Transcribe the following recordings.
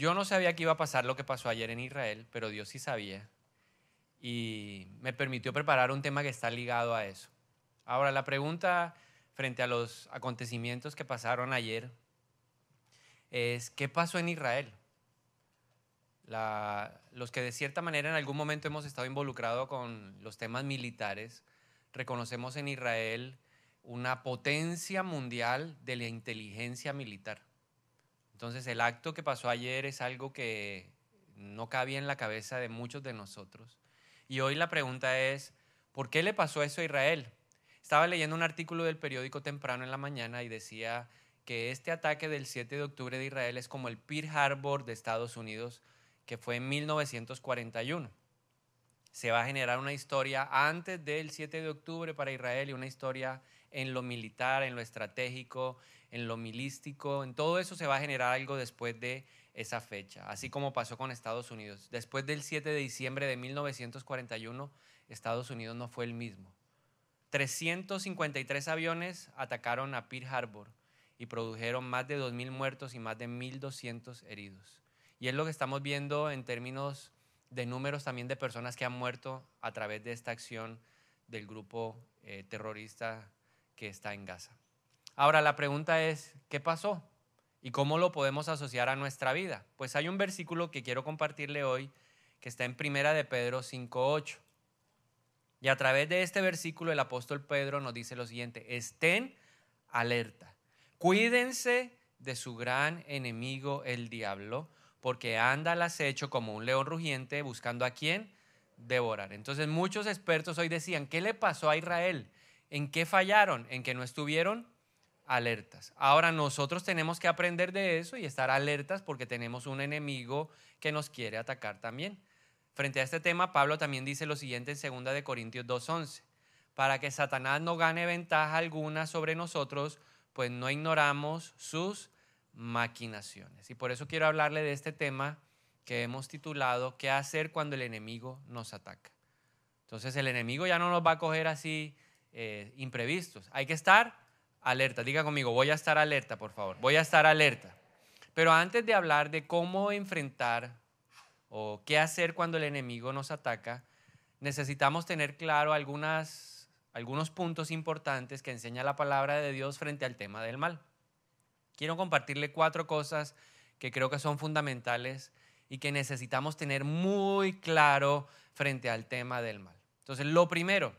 Yo no sabía que iba a pasar lo que pasó ayer en Israel, pero Dios sí sabía. Y me permitió preparar un tema que está ligado a eso. Ahora, la pregunta frente a los acontecimientos que pasaron ayer es, ¿qué pasó en Israel? los que de cierta manera en algún momento hemos estado involucrados con los temas militares, reconocemos en Israel una potencia mundial de la inteligencia militar. Entonces el acto que pasó ayer es algo que no cabía en la cabeza de muchos de nosotros. Y hoy la pregunta es, ¿por qué le pasó eso a Israel? Estaba leyendo un artículo del periódico temprano en la mañana y decía que este ataque del 7 de octubre de Israel es como el Pearl Harbor de Estados Unidos, que fue en 1941 se va a generar una historia antes del 7 de octubre para Israel y una historia en lo militar, en lo estratégico, en lo milístico, en todo eso se va a generar algo después de esa fecha, así como pasó con Estados Unidos. Después del 7 de diciembre de 1941, Estados Unidos no fue el mismo. 353 aviones atacaron a Pearl Harbor y produjeron más de 2.000 muertos y más de 1.200 heridos. Y es lo que estamos viendo en términos de números también de personas que han muerto a través de esta acción del grupo eh, terrorista que está en Gaza. Ahora la pregunta es, ¿qué pasó? ¿Y cómo lo podemos asociar a nuestra vida? Pues hay un versículo que quiero compartirle hoy que está en Primera de Pedro 5.8. Y a través de este versículo el apóstol Pedro nos dice lo siguiente, estén alerta, cuídense de su gran enemigo el diablo, porque anda al acecho como un león rugiente buscando a quién devorar. Entonces muchos expertos hoy decían, ¿qué le pasó a Israel? ¿En qué fallaron? En que no estuvieron alertas. Ahora nosotros tenemos que aprender de eso y estar alertas porque tenemos un enemigo que nos quiere atacar también. Frente a este tema, Pablo también dice lo siguiente en 2 de Corintios 2:11, para que Satanás no gane ventaja alguna sobre nosotros, pues no ignoramos sus maquinaciones. Y por eso quiero hablarle de este tema que hemos titulado ¿Qué hacer cuando el enemigo nos ataca? Entonces el enemigo ya no nos va a coger así eh, imprevistos. Hay que estar alerta. Diga conmigo, voy a estar alerta, por favor. Voy a estar alerta. Pero antes de hablar de cómo enfrentar o qué hacer cuando el enemigo nos ataca, necesitamos tener claro algunas, algunos puntos importantes que enseña la palabra de Dios frente al tema del mal quiero compartirle cuatro cosas que creo que son fundamentales y que necesitamos tener muy claro frente al tema del mal. Entonces, lo primero,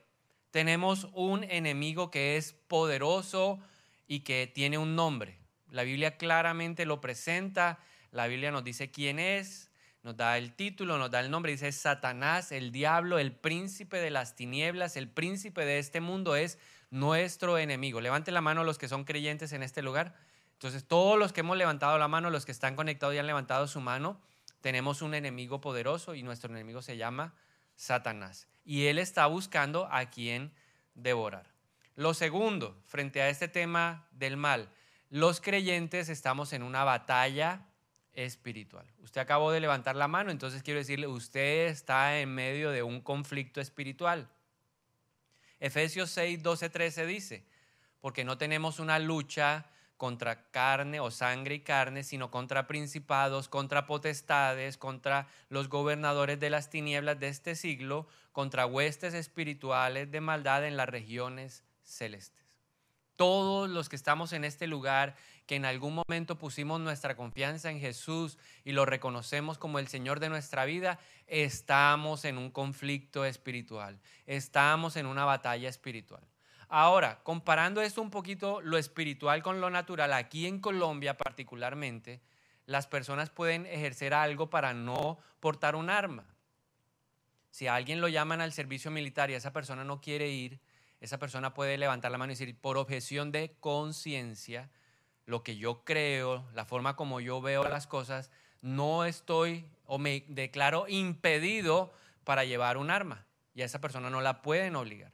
tenemos un enemigo que es poderoso y que tiene un nombre. La Biblia claramente lo presenta, la Biblia nos dice quién es, nos da el título, nos da el nombre, dice Satanás, el diablo, el príncipe de las tinieblas, el príncipe de este mundo es nuestro enemigo. Levante la mano los que son creyentes en este lugar. Entonces, todos los que hemos levantado la mano, los que están conectados y han levantado su mano, tenemos un enemigo poderoso y nuestro enemigo se llama Satanás. Y él está buscando a quien devorar. Lo segundo, frente a este tema del mal, los creyentes estamos en una batalla espiritual. Usted acabó de levantar la mano, entonces quiero decirle, usted está en medio de un conflicto espiritual. Efesios 6, 12, 13 dice, porque no tenemos una lucha contra carne o sangre y carne, sino contra principados, contra potestades, contra los gobernadores de las tinieblas de este siglo, contra huestes espirituales de maldad en las regiones celestes. Todos los que estamos en este lugar, que en algún momento pusimos nuestra confianza en Jesús y lo reconocemos como el Señor de nuestra vida, estamos en un conflicto espiritual, estamos en una batalla espiritual. Ahora, comparando esto un poquito lo espiritual con lo natural, aquí en Colombia particularmente, las personas pueden ejercer algo para no portar un arma. Si a alguien lo llaman al servicio militar y esa persona no quiere ir, esa persona puede levantar la mano y decir, por objeción de conciencia, lo que yo creo, la forma como yo veo las cosas, no estoy o me declaro impedido para llevar un arma. Y a esa persona no la pueden obligar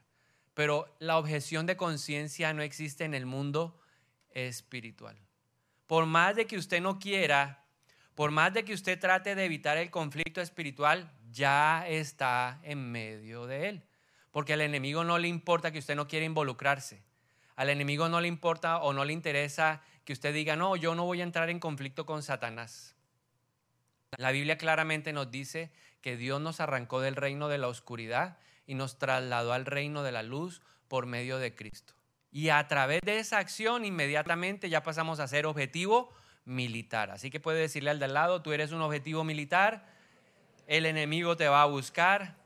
pero la objeción de conciencia no existe en el mundo espiritual. Por más de que usted no quiera, por más de que usted trate de evitar el conflicto espiritual, ya está en medio de él. Porque al enemigo no le importa que usted no quiera involucrarse. Al enemigo no le importa o no le interesa que usted diga, no, yo no voy a entrar en conflicto con Satanás. La Biblia claramente nos dice que Dios nos arrancó del reino de la oscuridad y nos trasladó al reino de la luz por medio de Cristo. Y a través de esa acción inmediatamente ya pasamos a ser objetivo militar. Así que puede decirle al de al lado, tú eres un objetivo militar, el enemigo te va a buscar,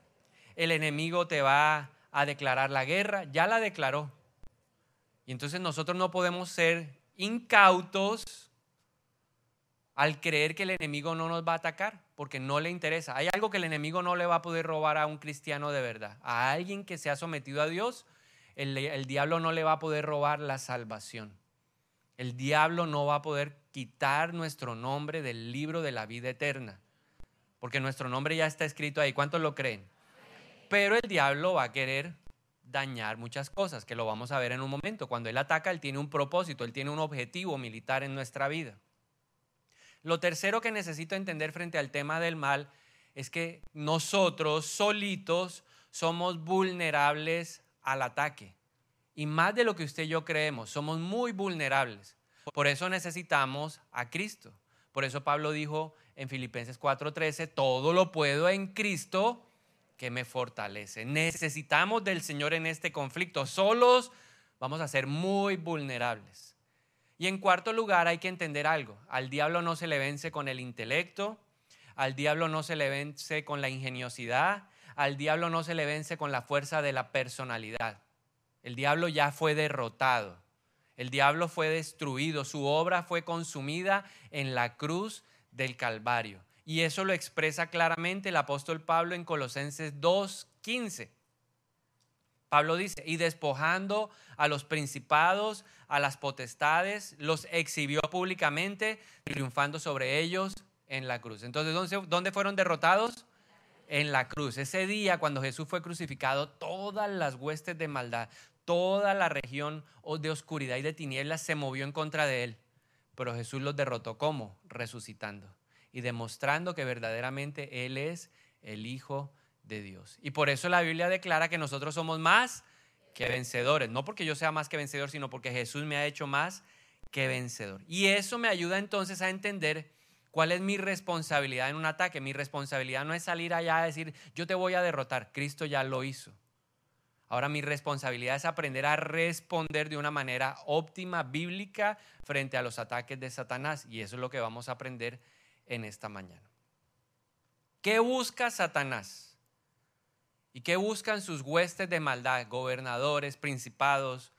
el enemigo te va a declarar la guerra, ya la declaró. Y entonces nosotros no podemos ser incautos al creer que el enemigo no nos va a atacar, porque no le interesa. Hay algo que el enemigo no le va a poder robar a un cristiano de verdad. A alguien que se ha sometido a Dios, el, diablo no le va a poder robar la salvación. El diablo no va a poder quitar nuestro nombre del libro de la vida eterna, porque nuestro nombre ya está escrito ahí. ¿Cuántos lo creen? Pero el diablo va a querer dañar muchas cosas, que lo vamos a ver en un momento. Cuando él ataca, él tiene un propósito, él tiene un objetivo militar en nuestra vida. Lo tercero que necesito entender frente al tema del mal es que nosotros solitos somos vulnerables al ataque. Y más de lo que usted y yo creemos, somos muy vulnerables. Por eso necesitamos a Cristo. Por eso Pablo dijo en Filipenses 4:13, todo lo puedo en Cristo que me fortalece. Necesitamos del Señor en este conflicto. Solos vamos a ser muy vulnerables. Y en cuarto lugar hay que entender algo. Al diablo no se le vence con el intelecto, al diablo no se le vence con la ingeniosidad, al diablo no se le vence con la fuerza de la personalidad. El diablo ya fue derrotado. El diablo fue destruido, su obra fue consumida en la cruz del Calvario. Y eso lo expresa claramente el apóstol Pablo en Colosenses 2.15. Pablo dice, y despojando a los principados, a las potestades, los exhibió públicamente, triunfando sobre ellos en la cruz. Entonces, ¿dónde, ¿dónde fueron derrotados? En la cruz. Ese día, cuando Jesús fue crucificado, todas las huestes de maldad, toda la región de oscuridad y de tinieblas se movió en contra de él. Pero Jesús los derrotó ¿cómo? Resucitando y demostrando que verdaderamente Él es el Hijo de Dios. Y por eso la Biblia declara que nosotros somos más que vencedores. No porque yo sea más que vencedor, sino porque Jesús me ha hecho más que vencedor. Y eso me ayuda entonces a entender cuál es mi responsabilidad en un ataque. Mi responsabilidad no es salir allá a decir, yo te voy a derrotar. Cristo ya lo hizo. Ahora mi responsabilidad es aprender a responder de una manera óptima, bíblica, frente a los ataques de Satanás. Y eso es lo que vamos a aprender en esta mañana. ¿Qué busca Satanás? ¿Y qué buscan sus huestes de maldad, gobernadores, principados?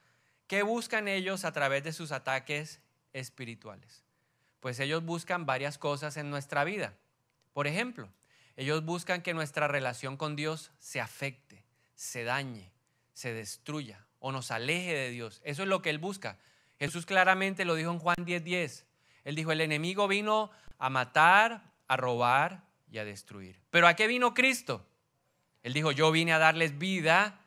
¿Qué buscan ellos a través de sus ataques espirituales? Pues ellos buscan varias cosas en nuestra vida. Por ejemplo, ellos buscan que nuestra relación con Dios se afecte, se dañe, se destruya o nos aleje de Dios. Eso es lo que Él busca. Jesús claramente lo dijo en Juan 10:10. 10. Él dijo, el enemigo vino a matar, a robar y a destruir. Pero ¿a qué vino Cristo? Él dijo, yo vine a darles vida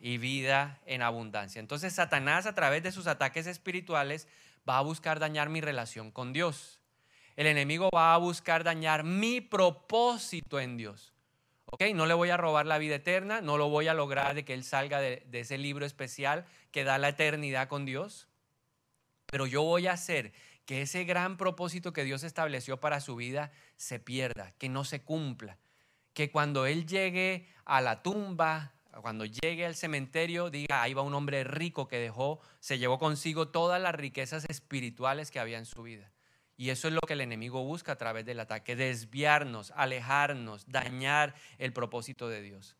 y vida en abundancia. Entonces Satanás a través de sus ataques espirituales va a buscar dañar mi relación con Dios. El enemigo va a buscar dañar mi propósito en Dios. ¿Ok? No le voy a robar la vida eterna, no lo voy a lograr de que él salga de, de ese libro especial que da la eternidad con Dios. Pero yo voy a hacer que ese gran propósito que Dios estableció para su vida se pierda, que no se cumpla, que cuando Él llegue a la tumba, cuando llegue al cementerio, diga, ahí va un hombre rico que dejó, se llevó consigo todas las riquezas espirituales que había en su vida. Y eso es lo que el enemigo busca a través del ataque, desviarnos, alejarnos, dañar el propósito de Dios.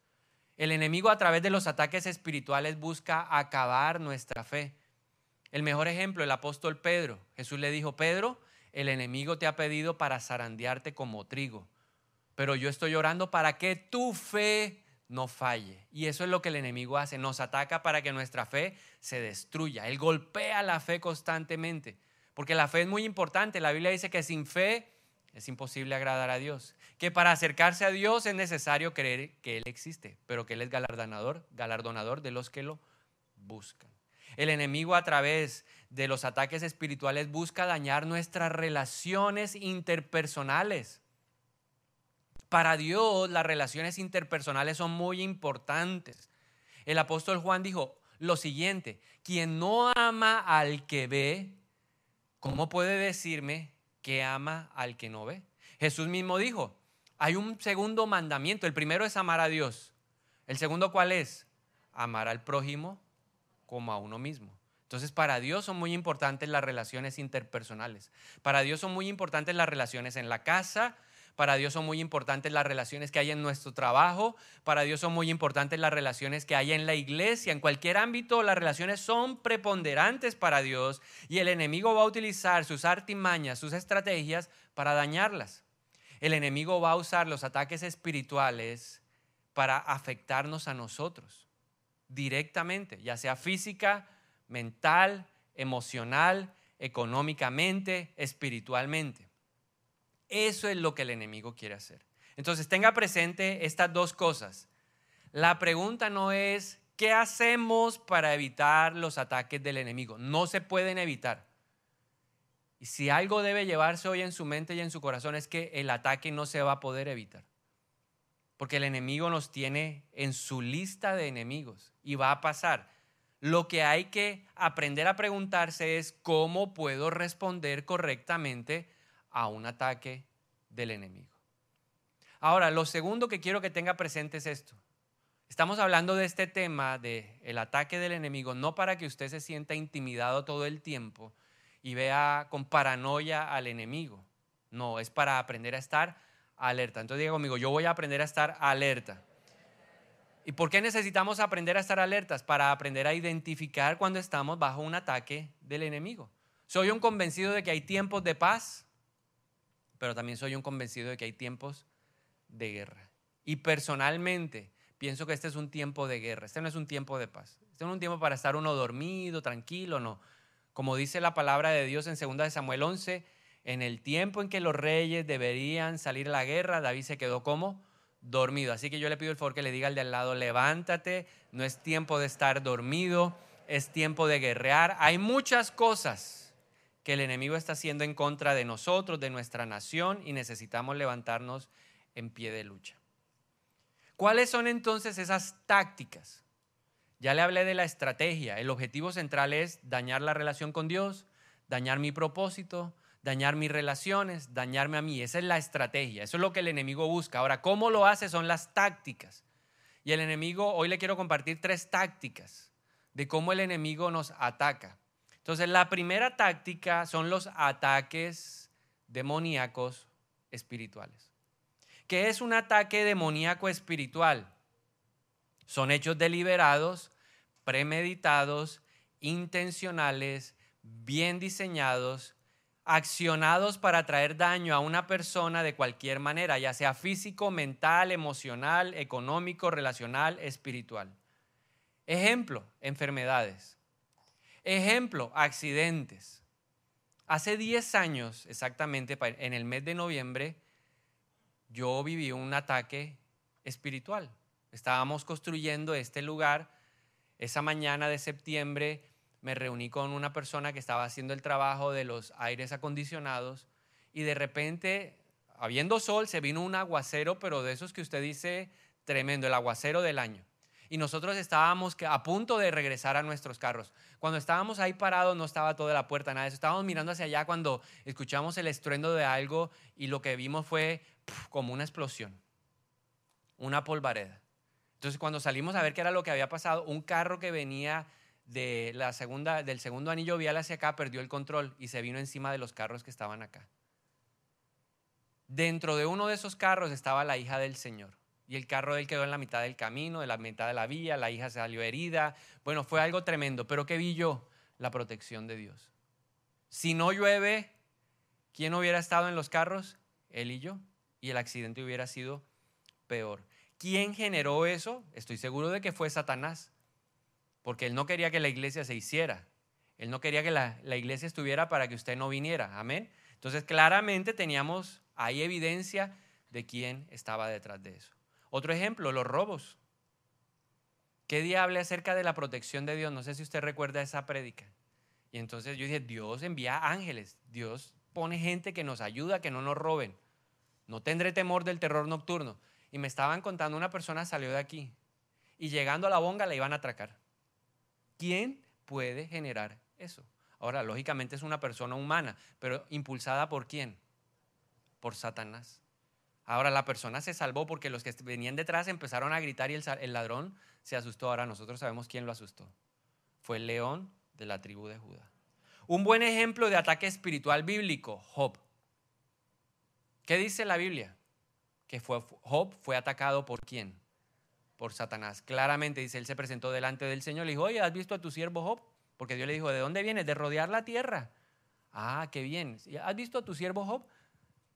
El enemigo a través de los ataques espirituales busca acabar nuestra fe. El mejor ejemplo, el apóstol Pedro. Jesús le dijo, Pedro, el enemigo te ha pedido para zarandearte como trigo, pero yo estoy orando para que tu fe no falle. Y eso es lo que el enemigo hace, nos ataca para que nuestra fe se destruya. Él golpea la fe constantemente, porque la fe es muy importante. La Biblia dice que sin fe es imposible agradar a Dios, que para acercarse a Dios es necesario creer que Él existe, pero que Él es galardonador, galardonador de los que lo buscan. El enemigo a través de los ataques espirituales busca dañar nuestras relaciones interpersonales. Para Dios las relaciones interpersonales son muy importantes. El apóstol Juan dijo lo siguiente, quien no ama al que ve, ¿cómo puede decirme que ama al que no ve? Jesús mismo dijo, hay un segundo mandamiento. El primero es amar a Dios. El segundo, ¿cuál es? Amar al prójimo como a uno mismo. Entonces, para Dios son muy importantes las relaciones interpersonales. Para Dios son muy importantes las relaciones en la casa. Para Dios son muy importantes las relaciones que hay en nuestro trabajo. Para Dios son muy importantes las relaciones que hay en la iglesia. En cualquier ámbito, las relaciones son preponderantes para Dios y el enemigo va a utilizar sus artimañas, sus estrategias para dañarlas. El enemigo va a usar los ataques espirituales para afectarnos a nosotros directamente, ya sea física, mental, emocional, económicamente, espiritualmente. Eso es lo que el enemigo quiere hacer. Entonces tenga presente estas dos cosas. La pregunta no es, ¿qué hacemos para evitar los ataques del enemigo? No se pueden evitar. Y si algo debe llevarse hoy en su mente y en su corazón es que el ataque no se va a poder evitar. Porque el enemigo nos tiene en su lista de enemigos y va a pasar. Lo que hay que aprender a preguntarse es cómo puedo responder correctamente a un ataque del enemigo. Ahora, lo segundo que quiero que tenga presente es esto. Estamos hablando de este tema del el ataque del enemigo no para que usted se sienta intimidado todo el tiempo, y vea con paranoia al enemigo. No, es para aprender a estar alerta. Entonces diga conmigo, yo voy a aprender a estar alerta. ¿Y por qué necesitamos aprender a estar alertas? Para aprender a identificar cuando estamos bajo un ataque del enemigo. Soy un convencido de que hay tiempos de paz, pero también soy un convencido de que hay tiempos de guerra. Y personalmente pienso que este es un tiempo de guerra, este no es un tiempo de paz. Este no es un tiempo para estar uno dormido, tranquilo, no. Como dice la palabra de Dios en 2 Samuel 11, en el tiempo en que los reyes deberían salir a la guerra, David se quedó como dormido. Así que yo le pido el favor que le diga al de al lado, levántate, no es tiempo de estar dormido, es tiempo de guerrear. Hay muchas cosas que el enemigo está haciendo en contra de nosotros, de nuestra nación, y necesitamos levantarnos en pie de lucha. ¿Cuáles son entonces esas tácticas ya le hablé de la estrategia. El objetivo central es dañar la relación con Dios, dañar mi propósito, dañar mis relaciones, dañarme a mí. Esa es la estrategia. Eso es lo que el enemigo busca. Ahora, ¿cómo lo hace? Son las tácticas. Y el enemigo, hoy le quiero compartir tres tácticas de cómo el enemigo nos ataca. Entonces, la primera táctica son los ataques demoníacos espirituales. ¿Qué es un ataque demoníaco espiritual? Son hechos deliberados, premeditados, intencionales, bien diseñados, accionados para traer daño a una persona de cualquier manera, ya sea físico, mental, emocional, económico, relacional, espiritual. Ejemplo, enfermedades. Ejemplo, accidentes. Hace 10 años, exactamente, en el mes de noviembre, yo viví un ataque espiritual. Estábamos construyendo este lugar. Esa mañana de septiembre me reuní con una persona que estaba haciendo el trabajo de los aires acondicionados y de repente, habiendo sol, se vino un aguacero, pero de esos que usted dice tremendo, el aguacero del año. Y nosotros estábamos a punto de regresar a nuestros carros. Cuando estábamos ahí parados no estaba toda la puerta, nada de eso. Estábamos mirando hacia allá cuando escuchamos el estruendo de algo y lo que vimos fue como una explosión, una polvareda. Entonces, cuando salimos a ver qué era lo que había pasado, un carro que venía de la segunda, del segundo anillo vial hacia acá perdió el control y se vino encima de los carros que estaban acá. Dentro de uno de esos carros estaba la hija del Señor. Y el carro de él quedó en la mitad del camino, en la mitad de la vía, la hija salió herida. Bueno, fue algo tremendo. Pero ¿qué vi yo? La protección de Dios. Si no llueve, ¿quién hubiera estado en los carros? Él y yo. Y el accidente hubiera sido peor. ¿Quién generó eso? Estoy seguro de que fue Satanás, porque él no quería que la iglesia se hiciera. Él no quería que la, iglesia estuviera para que usted no viniera. Amén. Entonces, claramente teníamos ahí evidencia de quién estaba detrás de eso. Otro ejemplo, los robos. ¿Qué día hablé acerca de la protección de Dios? No sé si usted recuerda esa prédica. Y entonces yo dije, Dios envía ángeles, Dios pone gente que nos ayuda, que no nos roben. No tendré temor del terror nocturno. Y me estaban contando, una persona salió de aquí y llegando a la bonga la iban a atracar. ¿Quién puede generar eso? Ahora, lógicamente es una persona humana, pero impulsada por quién? por Satanás. Ahora la persona se salvó porque los que venían detrás empezaron a gritar y el, ladrón se asustó. Ahora nosotros sabemos quién lo asustó. Fue el león de la tribu de Judá. Un buen ejemplo de ataque espiritual bíblico, Job. ¿Qué dice la Biblia? Que fue, Job fue atacado por quién? Por Satanás. Claramente dice, él se presentó delante del Señor y le dijo, oye, ¿has visto a tu siervo Job? Porque Dios le dijo, ¿de dónde vienes? De rodear la tierra. Ah, qué bien. ¿Has visto a tu siervo Job?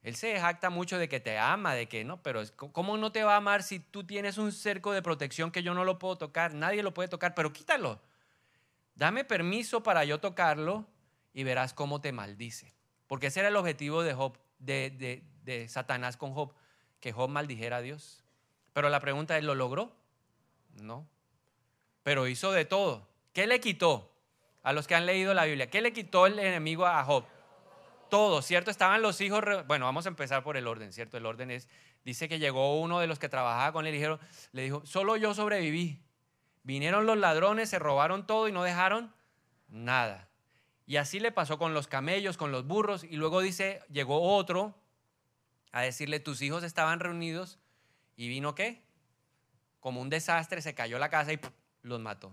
Él se jacta mucho de que te ama, de que no, pero ¿cómo no te va a amar si tú tienes un cerco de protección que yo no lo puedo tocar? Nadie lo puede tocar, pero quítalo. Dame permiso para yo tocarlo y verás cómo te maldice. Porque ese era el objetivo de Job, de, de Satanás con Job, que Job maldijera a Dios. Pero la pregunta es, ¿lo logró? No. Pero hizo de todo. ¿Qué le quitó? A los que han leído la Biblia, ¿qué le quitó el enemigo a Job? Todo, ¿cierto? Estaban los hijos, bueno, vamos a empezar por el orden, ¿cierto? El orden es, dice que llegó uno de los que trabajaba con él y dijeron, le dijo, solo yo sobreviví. Vinieron los ladrones, se robaron todo y no dejaron nada. Y así le pasó con los camellos, con los burros, y luego dice, llegó otro a decirle, tus hijos estaban reunidos y vino qué? Como un desastre, se cayó la casa y los mató.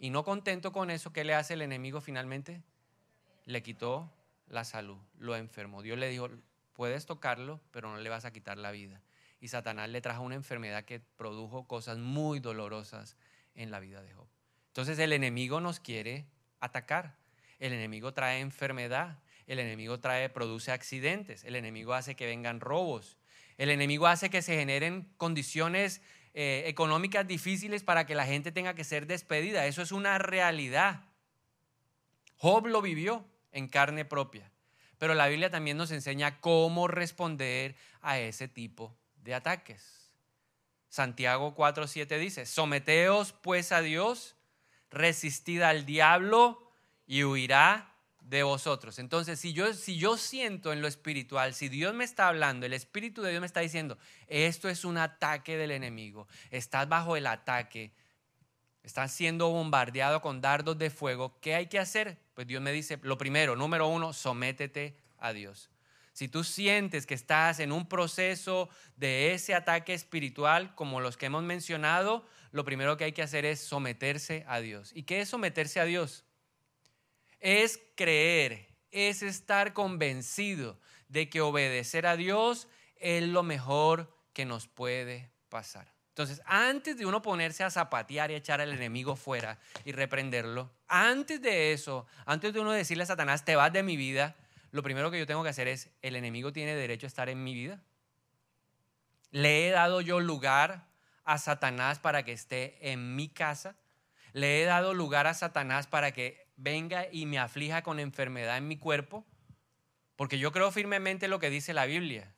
Y no contento con eso, ¿qué le hace el enemigo finalmente? Le quitó la salud, lo enfermó. Dios le dijo, puedes tocarlo, pero no le vas a quitar la vida. Y Satanás le trajo una enfermedad que produjo cosas muy dolorosas en la vida de Job. Entonces el enemigo nos quiere atacar. El enemigo trae enfermedad. El enemigo trae, produce accidentes. El enemigo hace que vengan robos. El enemigo hace que se generen condiciones eh, económicas difíciles para que la gente tenga que ser despedida. Eso es una realidad. Job lo vivió en carne propia. Pero la Biblia también nos enseña cómo responder a ese tipo de ataques. Santiago 4:7 dice, someteos pues a Dios, resistid al diablo y huirá de vosotros. Entonces, si yo, si yo siento en lo espiritual, si Dios me está hablando, el Espíritu de Dios me está diciendo, esto es un ataque del enemigo, estás bajo el ataque, estás siendo bombardeado con dardos de fuego, ¿qué hay que hacer? Pues Dios me dice, lo primero, número uno, sométete a Dios. Si tú sientes que estás en un proceso de ese ataque espiritual, como los que hemos mencionado, lo primero que hay que hacer es someterse a Dios. ¿Y qué es someterse a Dios? Es creer, es estar convencido de que obedecer a Dios es lo mejor que nos puede pasar. Entonces, antes de uno ponerse a zapatear y echar al enemigo fuera y reprenderlo, antes de eso, antes de uno decirle a Satanás, te vas de mi vida, lo primero que yo tengo que hacer es, ¿el enemigo tiene derecho a estar en mi vida? ¿Le he dado yo lugar a Satanás para que esté en mi casa? ¿Le he dado lugar a Satanás para que venga y me aflija con enfermedad en mi cuerpo? Porque yo creo firmemente lo que dice la Biblia.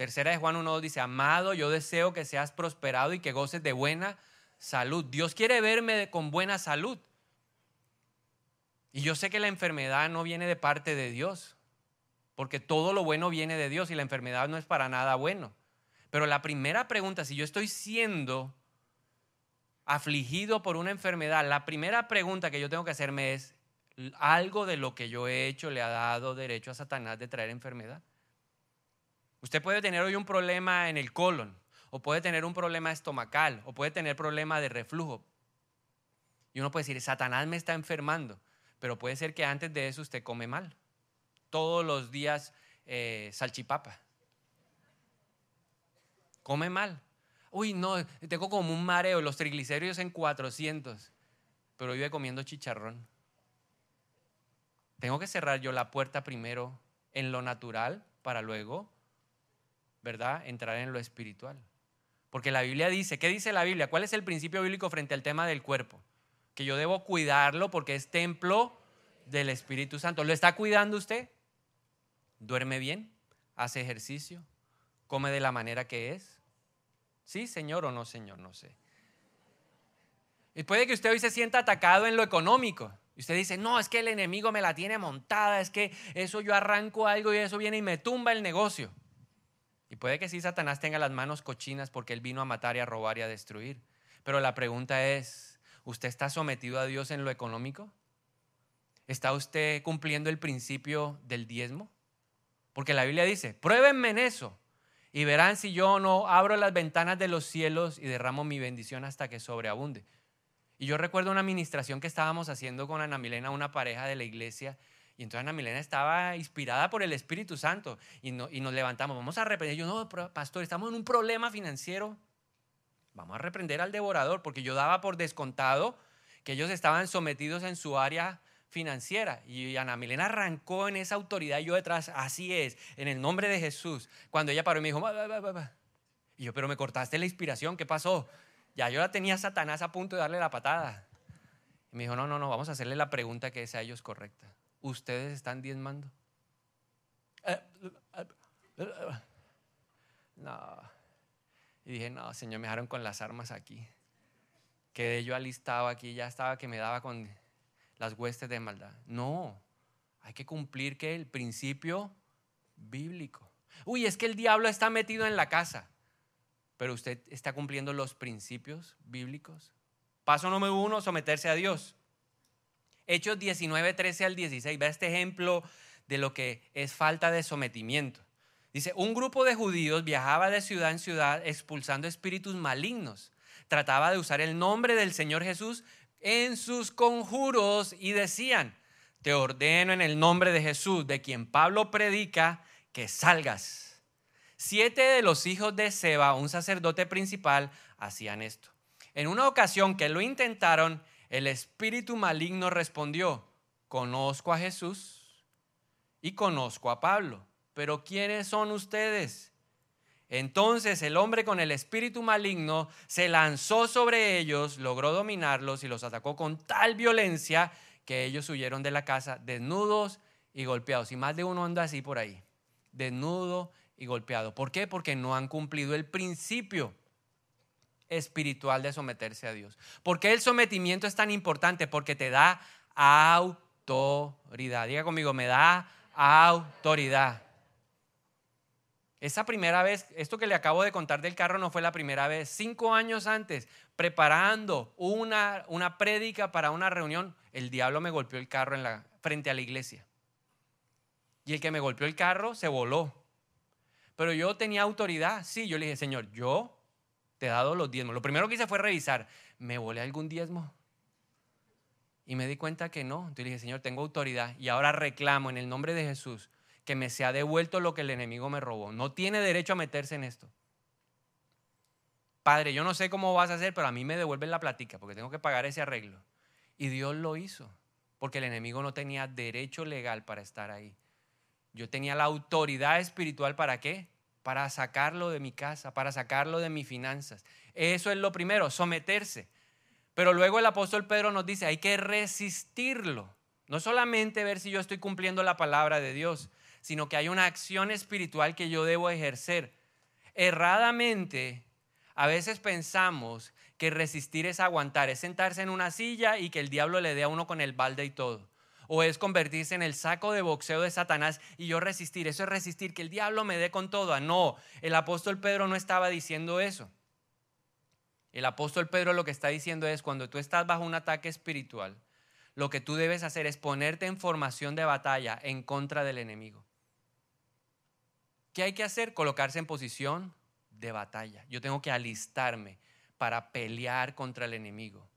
Tercera de Juan 1.2 dice, amado, yo deseo que seas prosperado y que goces de buena salud. Dios quiere verme con buena salud. Y yo sé que la enfermedad no viene de parte de Dios, porque todo lo bueno viene de Dios y la enfermedad no es para nada bueno. Pero la primera pregunta, si yo estoy siendo afligido por una enfermedad, la primera pregunta que yo tengo que hacerme es, ¿algo de lo que yo he hecho le ha dado derecho a Satanás de traer enfermedad? Usted puede tener hoy un problema en el colon, o puede tener un problema estomacal, o puede tener problema de reflujo. Y uno puede decir, Satanás me está enfermando, pero puede ser que antes de eso usted come mal. Todos los días eh, salchipapa. Come mal. Uy, no, tengo como un mareo, los triglicéridos en 400, pero vive comiendo chicharrón. Tengo que cerrar yo la puerta primero en lo natural para luego ¿verdad? Entrar en lo espiritual. Porque la Biblia dice, ¿qué dice la Biblia? ¿Cuál es el principio bíblico frente al tema del cuerpo? Que yo debo cuidarlo porque es templo del Espíritu Santo. ¿Lo está cuidando usted? ¿Duerme bien? ¿Hace ejercicio? ¿Come de la manera que es? ¿Sí, señor o no, señor? No sé. Y puede que usted hoy se sienta atacado en lo económico. Y usted dice, no, es que el enemigo me la tiene montada, es que eso yo arranco algo y eso viene y me tumba el negocio. Y puede que sí Satanás tenga las manos cochinas porque él vino a matar y a robar y a destruir. Pero la pregunta es, ¿usted está sometido a Dios en lo económico? ¿Está usted cumpliendo el principio del diezmo? Porque la Biblia dice, pruébenme en eso y verán si yo no abro las ventanas de los cielos y derramo mi bendición hasta que sobreabunde. Y yo recuerdo una administración que estábamos haciendo con Ana Milena, una pareja de la iglesia, y entonces Ana Milena estaba inspirada por el Espíritu Santo y, nos levantamos, vamos a reprender. Yo, no, pastor, estamos en un problema financiero. Vamos a reprender al devorador, porque yo daba por descontado que ellos estaban sometidos en su área financiera. Y Ana Milena arrancó en esa autoridad y yo detrás, así es, en el nombre de Jesús. Cuando ella paró y me dijo, y yo, pero me cortaste la inspiración, ¿qué pasó? Ya yo la tenía Satanás a punto de darle la patada. Y me dijo, no, no, no, vamos a hacerle la pregunta que es a ellos correcta. ¿Ustedes están diezmando? No. Y dije, no, Señor, me dejaron con las armas aquí. Quedé yo alistado aquí, ya estaba que me daba con las huestes de maldad. No, hay que cumplir que el principio bíblico. Uy, es que el diablo está metido en la casa, pero usted está cumpliendo los principios bíblicos. Paso número uno, someterse a Dios. Hechos 19, 13 al 16. Ve este ejemplo de lo que es falta de sometimiento. Dice, un grupo de judíos viajaba de ciudad en ciudad expulsando espíritus malignos. Trataba de usar el nombre del Señor Jesús, en sus conjuros y decían, te ordeno en el nombre de Jesús, de quien Pablo predica, que salgas. Siete de los hijos de Seba, un sacerdote principal, hacían esto. En una ocasión que lo intentaron, el espíritu maligno respondió, conozco a Jesús y conozco a Pablo, pero ¿quiénes son ustedes? Entonces el hombre con el espíritu maligno se lanzó sobre ellos, logró dominarlos y los atacó con tal violencia que ellos huyeron de la casa desnudos y golpeados. Y más de uno anda así por ahí, desnudo y golpeado. ¿Por qué? Porque no han cumplido el principio espiritual de someterse a Dios. ¿Por qué el sometimiento es tan importante? Porque te da autoridad. Diga conmigo, me da autoridad. Esa primera vez, esto que le acabo de contar del carro no fue la primera vez. Cinco años antes, preparando una, una prédica para una reunión, el diablo me golpeó el carro en la, frente a la iglesia. Y el que me golpeó el carro se voló. Pero yo tenía autoridad. Sí, yo le dije, Señor, yo te he dado los diezmos. Lo primero que hice fue revisar, ¿me volé algún diezmo? Y me di cuenta que no. Entonces dije, Señor, tengo autoridad. Y ahora reclamo en el nombre de Jesús que me sea devuelto lo que el enemigo me robó. No tiene derecho a meterse en esto. Padre, yo no sé cómo vas a hacer, pero a mí me devuelven la platica porque tengo que pagar ese arreglo. Y Dios lo hizo, porque el enemigo no tenía derecho legal para estar ahí. Yo tenía la autoridad espiritual para qué? Para sacarlo de mi casa, para sacarlo de mis finanzas. Eso es lo primero, someterse. Pero luego el apóstol Pedro nos dice, hay que resistirlo. No solamente ver si yo estoy cumpliendo la palabra de Dios, sino que hay una acción espiritual que yo debo ejercer. Erradamente, a veces pensamos que resistir es aguantar, es sentarse en una silla y que el diablo le dé a uno con el balde y todo. O es convertirse en el saco de boxeo de Satanás y yo resistir. Eso es resistir, que el diablo me dé con todo. Ah, no, el apóstol Pedro no estaba diciendo eso. El apóstol Pedro lo que está diciendo es cuando tú estás bajo un ataque espiritual, lo que tú debes hacer es ponerte en formación de batalla en contra del enemigo. ¿Qué hay que hacer? Colocarse en posición de batalla. Yo tengo que alistarme para pelear contra el enemigo.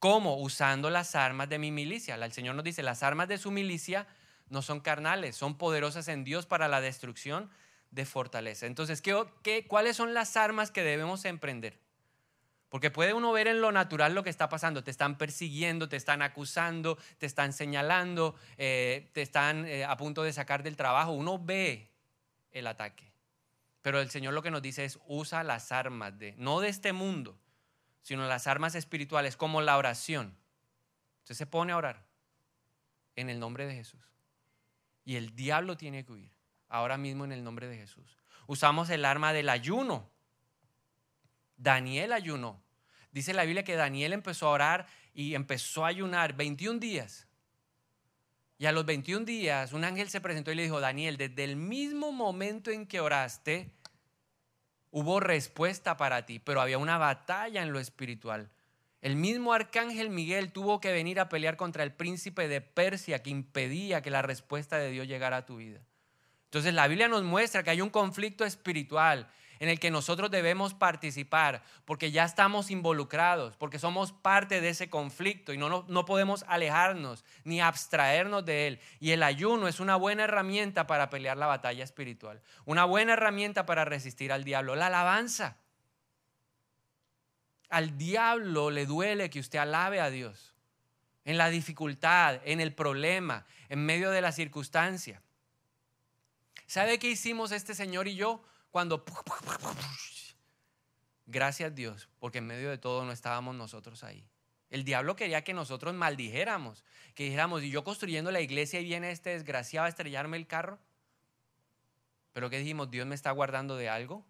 ¿Cómo? Usando las armas de mi milicia. El Señor nos dice, las armas de su milicia no son carnales, son poderosas en Dios para la destrucción de fortaleza. Entonces, ¿qué, cuáles son las armas que debemos emprender? Porque puede uno ver en lo natural lo que está pasando. Te están persiguiendo, te están acusando, te están señalando, eh, te están eh, a punto de sacar del trabajo. Uno ve el ataque. Pero el Señor lo que nos dice es usa las armas de, no de este mundo, sino las armas espirituales como la oración. Usted se pone a orar en el nombre de Jesús. Y el diablo tiene que huir ahora mismo en el nombre de Jesús. Usamos el arma del ayuno. Daniel ayunó. Dice la Biblia que Daniel empezó a orar y empezó a ayunar 21 días. Y a los 21 días un ángel se presentó y le dijo, Daniel, desde el mismo momento en que oraste, hubo respuesta para ti, pero había una batalla en lo espiritual. El mismo arcángel Miguel tuvo que venir a pelear contra el príncipe de Persia que impedía que la respuesta de Dios llegara a tu vida. Entonces la Biblia nos muestra que hay un conflicto espiritual en el que nosotros debemos participar, porque ya estamos involucrados, porque somos parte de ese conflicto y no, no, podemos alejarnos ni abstraernos de él. Y el ayuno es una buena herramienta para pelear la batalla espiritual, una buena herramienta para resistir al diablo. La alabanza. Al diablo le duele que usted alabe a Dios en la dificultad, en el problema, en medio de la circunstancia. ¿Sabe qué hicimos este señor y yo? Cuando... Gracias Dios, porque en medio de todo no estábamos nosotros ahí. El diablo quería que nosotros maldijéramos, que dijéramos, y yo construyendo la iglesia y viene este desgraciado a estrellarme el carro. Pero que dijimos, Dios me está guardando de algo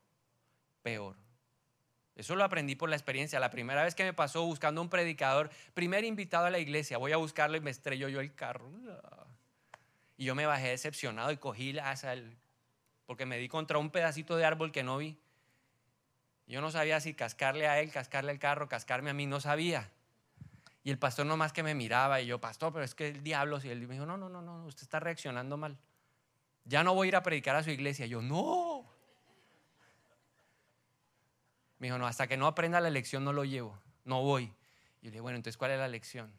peor. Eso lo aprendí por la experiencia. La primera vez que me pasó buscando un predicador, primer invitado a la iglesia, voy a buscarlo y me estrelló yo el carro. Y yo me bajé decepcionado y cogí hacia el porque me di contra un pedacito de árbol que no vi. Yo no sabía si cascarle a él, cascarle al carro, cascarme a mí, no sabía. Y el pastor nomás que me miraba y yo, pastor, pero es que el diablo, y él me dijo, no, no, no, no, usted está reaccionando mal. Ya no voy a ir a predicar a su iglesia. Yo, no. Me dijo, no, hasta que no aprenda la lección no lo llevo, no voy. Y yo le dije, bueno, entonces, ¿cuál es la lección?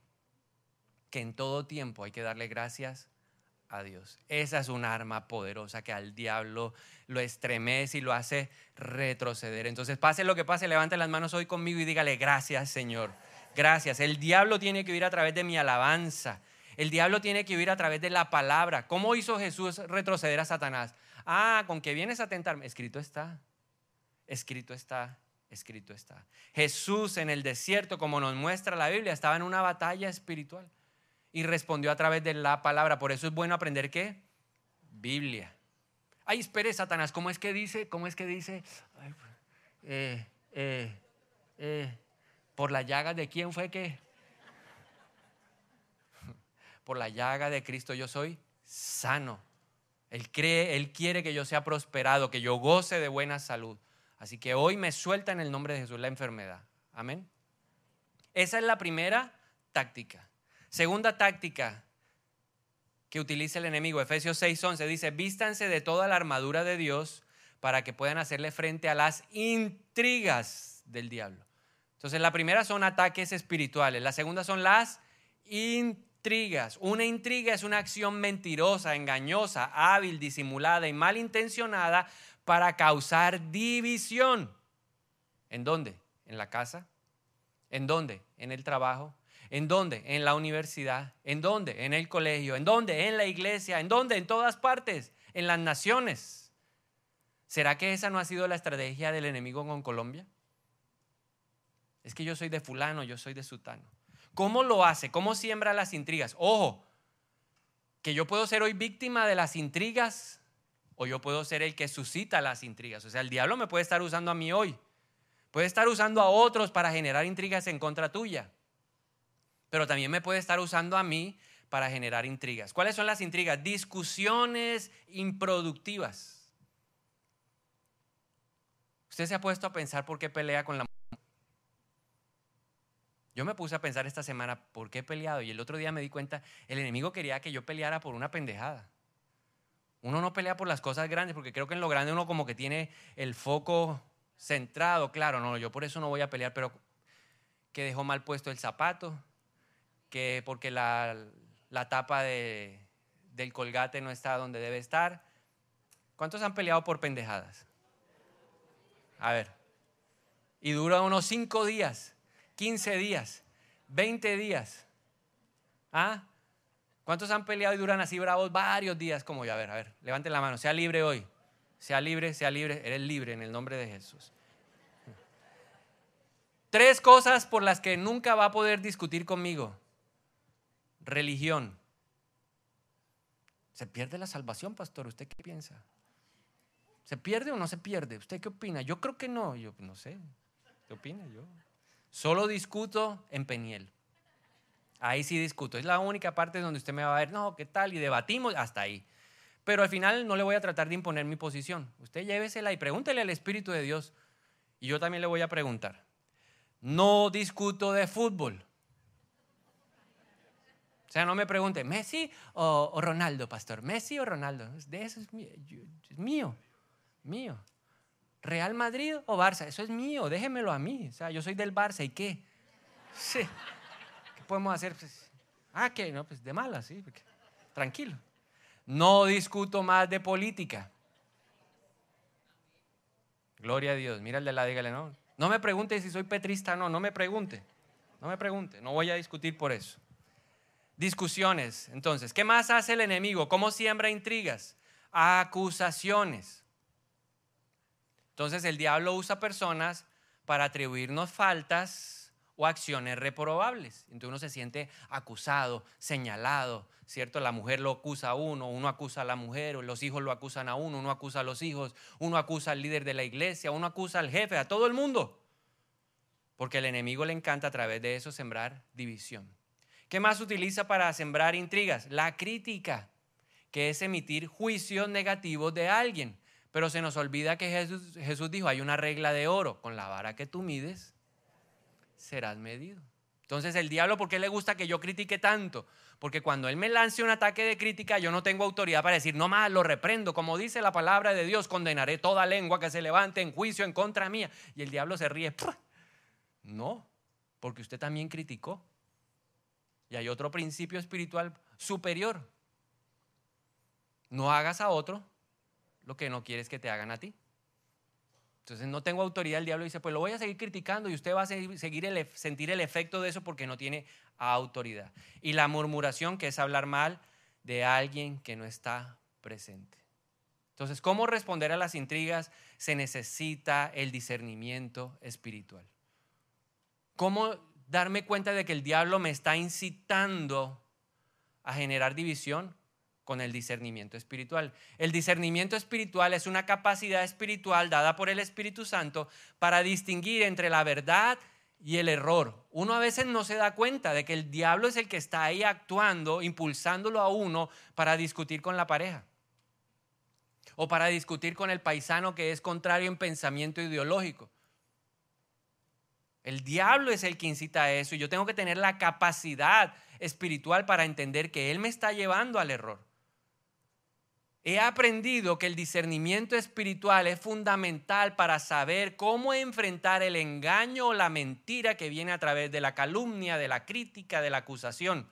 Que en todo tiempo hay que darle gracias a Dios. Esa es un arma poderosa que al diablo lo estremece y lo hace retroceder. Entonces, pase lo que pase, levante las manos hoy conmigo y dígale, gracias Señor, gracias. El diablo tiene que huir a través de mi alabanza. El diablo tiene que huir a través de la palabra. ¿Cómo hizo Jesús retroceder a Satanás? Ah, con que vienes a tentarme. Escrito está, escrito está, escrito está. Jesús en el desierto, como nos muestra la Biblia, estaba en una batalla espiritual y respondió a través de la palabra. Por eso es bueno aprender qué? Biblia. Ay, espere, Satanás, ¿cómo es que dice? ¿Cómo es que dice? Eh, eh, eh, por la llaga de quién fue que? Por la llaga de Cristo yo soy sano. Él cree, Él quiere que yo sea prosperado, que yo goce de buena salud. Así que hoy me suelta en el nombre de Jesús la enfermedad. Amén. Esa es la primera táctica. Segunda táctica que utiliza el enemigo, Efesios 6:11, dice, vístanse de toda la armadura de Dios para que puedan hacerle frente a las intrigas del diablo. Entonces, la primera son ataques espirituales, la segunda son las intrigas. Una intriga es una acción mentirosa, engañosa, hábil, disimulada y malintencionada para causar división. ¿En dónde? ¿En la casa? ¿En dónde? ¿En el trabajo? ¿En dónde? En la universidad. ¿En dónde? En el colegio. ¿En dónde? En la iglesia. ¿En dónde? En todas partes. En las naciones. ¿Será que esa no ha sido la estrategia del enemigo con Colombia? Es que yo soy de fulano, yo soy de sutano. ¿Cómo lo hace? ¿Cómo siembra las intrigas? Ojo, que yo puedo ser hoy víctima de las intrigas o yo puedo ser el que suscita las intrigas. O sea, el diablo me puede estar usando a mí hoy. Puede estar usando a otros para generar intrigas en contra tuya pero también me puede estar usando a mí para generar intrigas. ¿Cuáles son las intrigas? Discusiones improductivas. ¿Usted se ha puesto a pensar por qué pelea con la mujer? Yo me puse a pensar esta semana por qué he peleado y el otro día me di cuenta, el enemigo quería que yo peleara por una pendejada. Uno no pelea por las cosas grandes porque creo que en lo grande uno como que tiene el foco centrado. Claro, no, yo por eso no voy a pelear, pero que dejó mal puesto el zapato, que porque la, tapa de, del colgate no está donde debe estar. ¿Cuántos han peleado por pendejadas? A ver. Y dura unos 5 días, 15 días, 20 días. ¿Ah? ¿Cuántos han peleado y duran así bravos varios días como yo? A ver, a ver, levanten la mano, sea libre hoy. Sea libre, sea libre, eres libre en el nombre de Jesús. Tres cosas por las que nunca va a poder discutir conmigo religión. ¿Se pierde la salvación, pastor? ¿Usted qué piensa? ¿Se pierde o no se pierde? ¿Usted qué opina? Yo creo que no. Yo no sé. ¿Qué opina yo? Solo discuto en Peniel. Ahí sí discuto. Es la única parte donde usted me va a ver, no, ¿qué tal? Y debatimos hasta ahí. Pero al final no le voy a tratar de imponer mi posición. Usted llévesela y pregúntele al Espíritu de Dios. Y yo también le voy a preguntar. No discuto de fútbol. O sea, no me pregunte, ¿Messi o, Ronaldo, pastor? ¿Messi o Ronaldo? De eso es mío, mío, mío. ¿Real Madrid o Barça? Eso es mío, déjemelo a mí. O sea, yo soy del Barça, ¿y qué? Sí. ¿Qué podemos hacer? Pues, ah, ¿qué? No, pues de mala, sí. Tranquilo. No discuto más de política. Gloria a Dios. Mira el de la, dígale, no. No me pregunte si soy petrista, no, no me pregunte. No me pregunte, no voy a discutir por eso. Discusiones, entonces, ¿qué más hace el enemigo? ¿Cómo siembra intrigas? Acusaciones. Entonces el diablo usa personas para atribuirnos faltas o acciones reprobables. Entonces uno se siente acusado, señalado, ¿cierto? La mujer lo acusa a uno, uno acusa a la mujer, los hijos lo acusan a uno, uno acusa a los hijos, uno acusa al líder de la iglesia, uno acusa al jefe, a todo el mundo. Porque al enemigo le encanta a través de eso sembrar división. ¿Qué más utiliza para sembrar intrigas? La crítica, que es emitir juicios negativos de alguien. Pero se nos olvida que Jesús, Jesús dijo, hay una regla de oro, con la vara que tú mides, serás medido. Entonces el diablo, ¿por qué le gusta que yo critique tanto? Porque cuando él me lance un ataque de crítica, yo no tengo autoridad para decir, no más, lo reprendo. Como dice la palabra de Dios, condenaré toda lengua que se levante en juicio en contra mía. Y el diablo se ríe. No, porque usted también criticó. Y hay otro principio espiritual superior. No hagas a otro lo que no quieres que te hagan a ti. Entonces no tengo autoridad, el diablo dice, pues lo voy a seguir criticando y usted va a seguir, sentir el efecto de eso porque no tiene autoridad. Y la murmuración, que es hablar mal de alguien que no está presente. Entonces, ¿cómo responder a las intrigas? Se necesita el discernimiento espiritual. ¿Cómo darme cuenta de que el diablo me está incitando a generar división con el discernimiento espiritual. El discernimiento espiritual es una capacidad espiritual dada por el Espíritu Santo para distinguir entre la verdad y el error. Uno a veces no se da cuenta de que el diablo es el que está ahí actuando, impulsándolo a uno para discutir con la pareja. O para discutir con el paisano que es contrario en pensamiento ideológico. El diablo es el que incita a eso y yo tengo que tener la capacidad espiritual para entender que Él me está llevando al error. He aprendido que el discernimiento espiritual es fundamental para saber cómo enfrentar el engaño o la mentira que viene a través de la calumnia, de la crítica, de la acusación.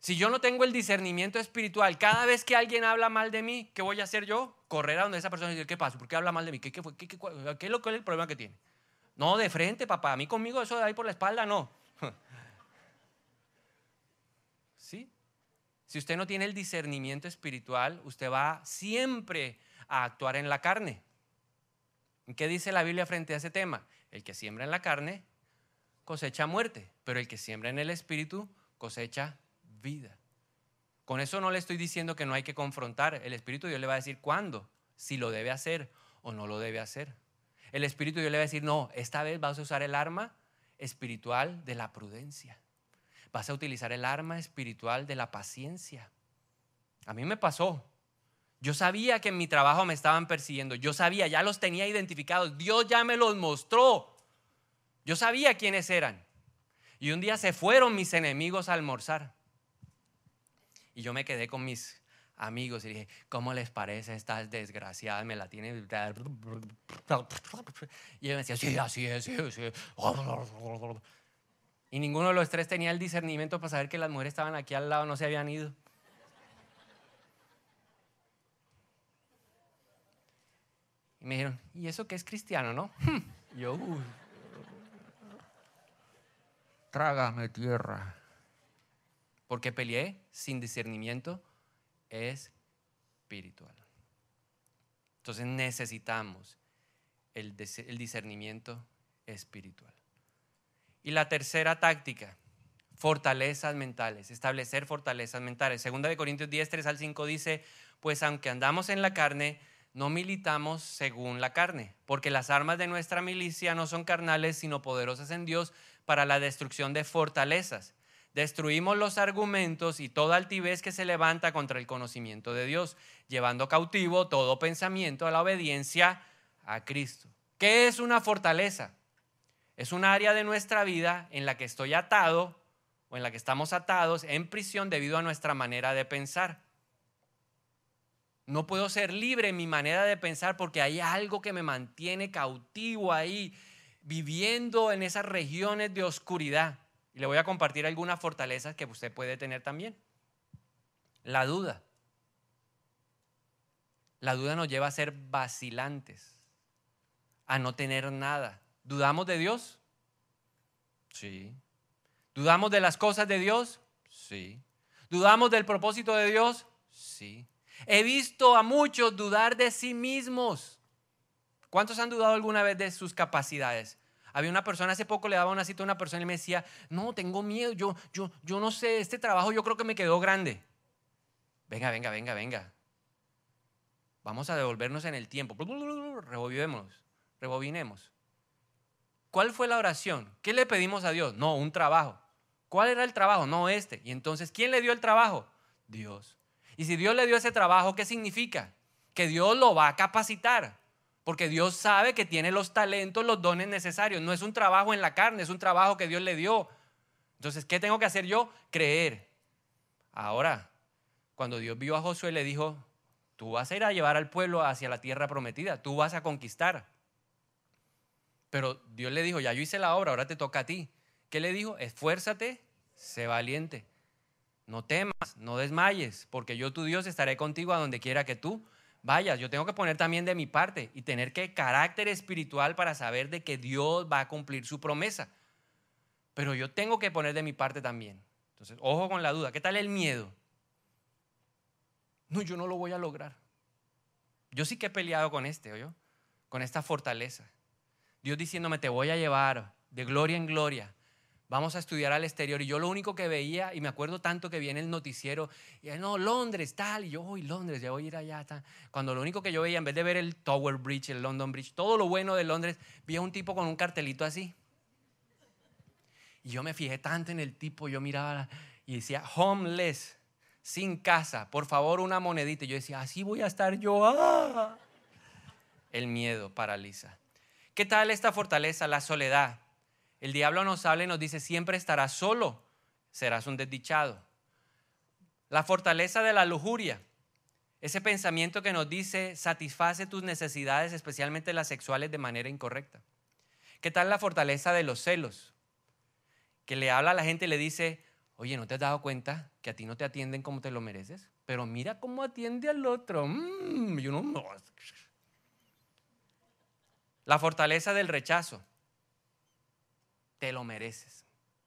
Si yo no tengo el discernimiento espiritual, cada vez que alguien habla mal de mí, ¿qué voy a hacer yo? Correr a donde esa persona y decir, ¿qué pasa? ¿Por qué habla mal de mí? ¿Qué, qué, qué, qué es lo que es el problema que tiene? No, de frente, papá. A mí conmigo eso de ahí por la espalda, no. ¿Sí? Si usted no tiene el discernimiento espiritual, usted va siempre a actuar en la carne. ¿Qué dice la Biblia frente a ese tema? El que siembra en la carne cosecha muerte, pero el que siembra en el espíritu cosecha vida. Con eso no le estoy diciendo que no hay que confrontar. El Espíritu Dios le va a decir cuándo, si lo debe hacer o no lo debe hacer. El Espíritu Dios le va a decir, no, esta vez vas a usar el arma espiritual de la prudencia. Vas a utilizar el arma espiritual de la paciencia. A mí me pasó. Yo sabía que en mi trabajo me estaban persiguiendo. Yo sabía, ya los tenía identificados. Dios ya me los mostró. Yo sabía quiénes eran. Y un día se fueron mis enemigos a almorzar. Y yo me quedé con mis amigos y dije, ¿cómo les parece esta desgraciada? Me la tiene... Y él me decía, sí, así es, sí, sí. Y ninguno de los tres tenía el discernimiento para saber que las mujeres estaban aquí al lado, no se habían ido. Y me dijeron, ¿y eso qué es cristiano, no? yo, uy, trágame tierra porque peleé sin discernimiento espiritual. Entonces necesitamos el, discernimiento espiritual. Y la tercera táctica, fortalezas mentales, establecer fortalezas mentales. Segunda de Corintios 10, 3 al 5 dice, pues aunque andamos en la carne, no militamos según la carne, porque las armas de nuestra milicia no son carnales, sino poderosas en Dios para la destrucción de fortalezas destruimos los argumentos y toda altivez que se levanta contra el conocimiento de Dios, llevando cautivo todo pensamiento a la obediencia a Cristo. ¿Qué es una fortaleza? Es un área de nuestra vida en la que estoy atado o en la que estamos atados en prisión debido a nuestra manera de pensar. No puedo ser libre en mi manera de pensar porque hay algo que me mantiene cautivo ahí, viviendo en esas regiones de oscuridad. Y le voy a compartir algunas fortalezas que usted puede tener también. La duda. La duda nos lleva a ser vacilantes, a no tener nada. ¿Dudamos de Dios? Sí. ¿Dudamos de las cosas de Dios? Sí. ¿Dudamos del propósito de Dios? Sí. He visto a muchos dudar de sí mismos. ¿Cuántos han dudado alguna vez de sus capacidades? Había una persona, hace poco le daba una cita a una persona y me decía, no, tengo miedo, yo, yo, yo no sé, este trabajo yo creo que me quedó grande. Venga, venga, venga, venga. Vamos a devolvernos en el tiempo. Rebobinemos, rebobinemos. ¿Cuál fue la oración? ¿Qué le pedimos a Dios? No, un trabajo. ¿Cuál era el trabajo? No este. Y entonces, ¿quién le dio el trabajo? Dios. Y si Dios le dio ese trabajo, ¿qué significa? Que Dios lo va a capacitar. Porque Dios sabe que tiene los talentos, los dones necesarios. No es un trabajo en la carne, es un trabajo que Dios le dio. Entonces, ¿qué tengo que hacer yo? Creer. Ahora, cuando Dios vio a Josué, le dijo, tú vas a ir a llevar al pueblo hacia la tierra prometida, tú vas a conquistar. Pero Dios le dijo, ya yo hice la obra, ahora te toca a ti. ¿Qué le dijo? Esfuérzate, sé valiente. No temas, no desmayes, porque yo tu Dios estaré contigo a donde quiera que tú vayas. Yo tengo que poner también de mi parte y tener que carácter espiritual para saber de que Dios va a cumplir su promesa. Pero yo tengo que poner de mi parte también. Entonces, ojo con la duda. ¿Qué tal el miedo? No, yo no lo voy a lograr. Yo sí que he peleado con este, ¿oyó? Con esta fortaleza. Dios diciéndome, te voy a llevar de gloria en gloria. Vamos a estudiar al exterior. Y yo lo único que veía, y me acuerdo tanto que viene el noticiero, y no, Londres, tal, y yo, voy Londres, ya voy a ir allá. Tal. Cuando lo único que yo veía, en vez de ver el Tower Bridge, el London Bridge, todo lo bueno de Londres, vi a un tipo con un cartelito así. Y yo me fijé tanto en el tipo, yo miraba y decía, homeless, sin casa, por favor una monedita. Y yo decía, así voy a estar yo. ¡Ah! El miedo paraliza. ¿Qué tal esta fortaleza? La soledad. El diablo nos habla y nos dice, siempre estarás solo, serás un desdichado. La fortaleza de la lujuria. Ese pensamiento que nos dice, satisface tus necesidades, especialmente las sexuales, de manera incorrecta. ¿Qué tal la fortaleza de los celos? Que le habla a la gente y le dice, oye, ¿no te has dado cuenta que a ti no te atienden como te lo mereces? Pero mira cómo atiende al otro. Mm. La fortaleza del rechazo. Te lo mereces.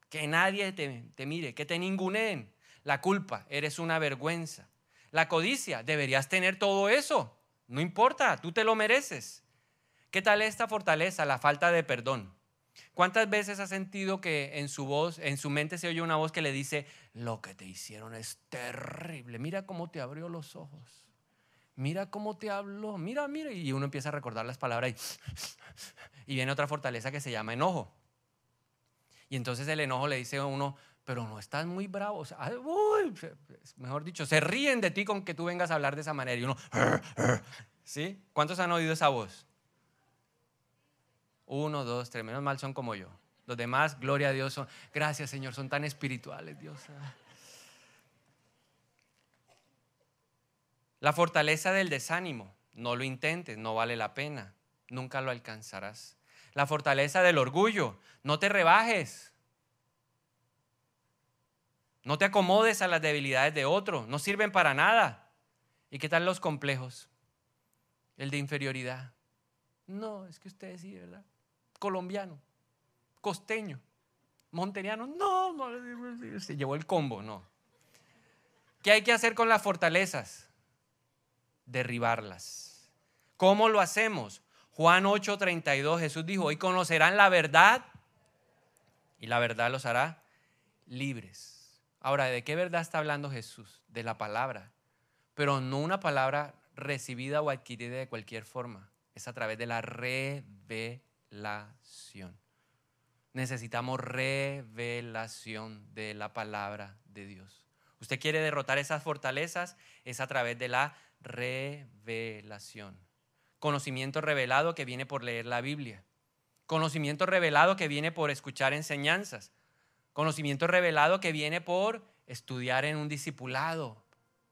Que nadie te, mire, que te ninguneen. La culpa, eres una vergüenza. La codicia, deberías tener todo eso. No importa, tú te lo mereces. ¿Qué tal esta fortaleza? La falta de perdón. ¿Cuántas veces has sentido que en su voz, en su mente se oye una voz que le dice, lo que te hicieron es terrible, mira cómo te abrió los ojos? mira cómo te habló, mira, mira, y uno empieza a recordar las palabras y, y viene otra fortaleza que se llama enojo. Y entonces el enojo le dice a uno, pero no estás muy bravo, mejor dicho, se ríen de ti con que tú vengas a hablar de esa manera y uno, ¿sí? ¿Cuántos han oído esa voz? Uno, dos, tres, menos mal son como yo. Los demás, gloria a Dios, son, gracias Señor, son tan espirituales, Dios. La fortaleza del desánimo, no lo intentes, no vale la pena, nunca lo alcanzarás. La fortaleza del orgullo, no te rebajes. No te acomodes a las debilidades de otro, no sirven para nada. ¿Y qué tal los complejos? El de inferioridad. No, es que usted sí, ¿verdad? Colombiano, costeño, monteriano. No, no, se llevó el combo, no. ¿Qué hay que hacer con las fortalezas? derribarlas. ¿Cómo lo hacemos? Juan 8:32 Jesús dijo, hoy conocerán la verdad y la verdad los hará libres. Ahora, ¿de qué verdad está hablando Jesús? De la palabra, pero no una palabra recibida o adquirida de cualquier forma, es a través de la revelación. Necesitamos revelación de la palabra de Dios. Usted quiere derrotar esas fortalezas, es a través de la revelación. Conocimiento revelado que viene por leer la Biblia. Conocimiento revelado que viene por escuchar enseñanzas. Conocimiento revelado que viene por estudiar en un discipulado.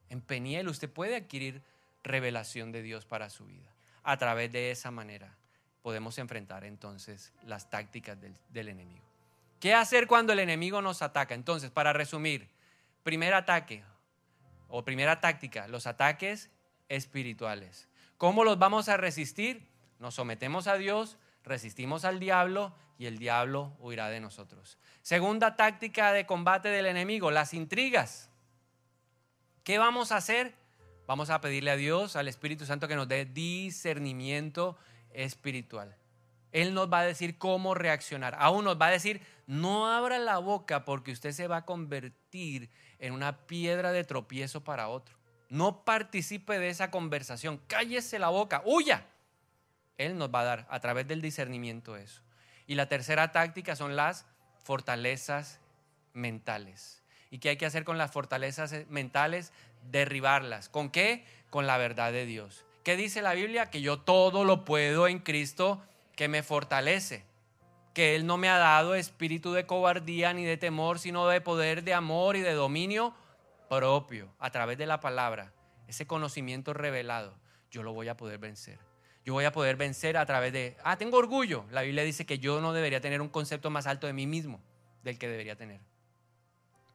En Peniel usted puede adquirir revelación de Dios para su vida. A través de esa manera podemos enfrentar entonces las tácticas del, del enemigo. ¿Qué hacer cuando el enemigo nos ataca? Entonces, para resumir, primer ataque o primera táctica, los ataques espirituales. ¿Cómo los vamos a resistir? Nos sometemos a Dios, resistimos al diablo y el diablo huirá de nosotros. Segunda táctica de combate del enemigo, las intrigas. ¿Qué vamos a hacer? Vamos a pedirle a Dios, al Espíritu Santo, que nos dé discernimiento espiritual. Él nos va a decir cómo reaccionar. Aún nos va a decir, no abra la boca porque usted se va a convertir en una piedra de tropiezo para otro. No participe de esa conversación. Cállese la boca. Huya. Él nos va a dar a través del discernimiento eso. Y la tercera táctica son las fortalezas mentales. ¿Y qué hay que hacer con las fortalezas mentales? Derribarlas. ¿Con qué? Con la verdad de Dios. ¿Qué dice la Biblia? Que yo todo lo puedo en Cristo que me fortalece. Que Él no me ha dado espíritu de cobardía ni de temor, sino de poder, de amor y de dominio propio a través de la palabra. Ese conocimiento revelado, yo lo voy a poder vencer. Yo voy a poder vencer a través de, ah, tengo orgullo. La Biblia dice que yo no debería tener un concepto más alto de mí mismo del que debería tener.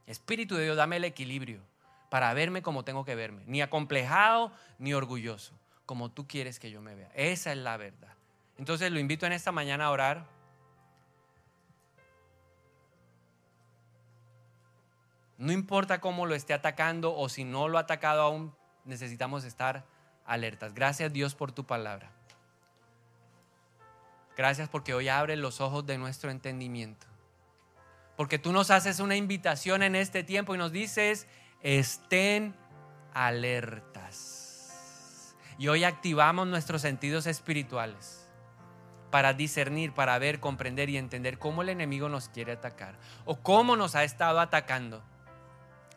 Espíritu de Dios, dame el equilibrio para verme como tengo que verme, ni acomplejado ni orgulloso, como tú quieres que yo me vea. Esa es la verdad. Entonces lo invito en esta mañana a orar. No importa cómo lo esté atacando o si no lo ha atacado aún, necesitamos estar alertas. Gracias Dios por tu palabra. Gracias porque hoy abre los ojos de nuestro entendimiento. Porque tú nos haces una invitación en este tiempo y nos dices, estén alertas. Y hoy activamos nuestros sentidos espirituales para discernir, para ver, comprender y entender cómo el enemigo nos quiere atacar o cómo nos ha estado atacando.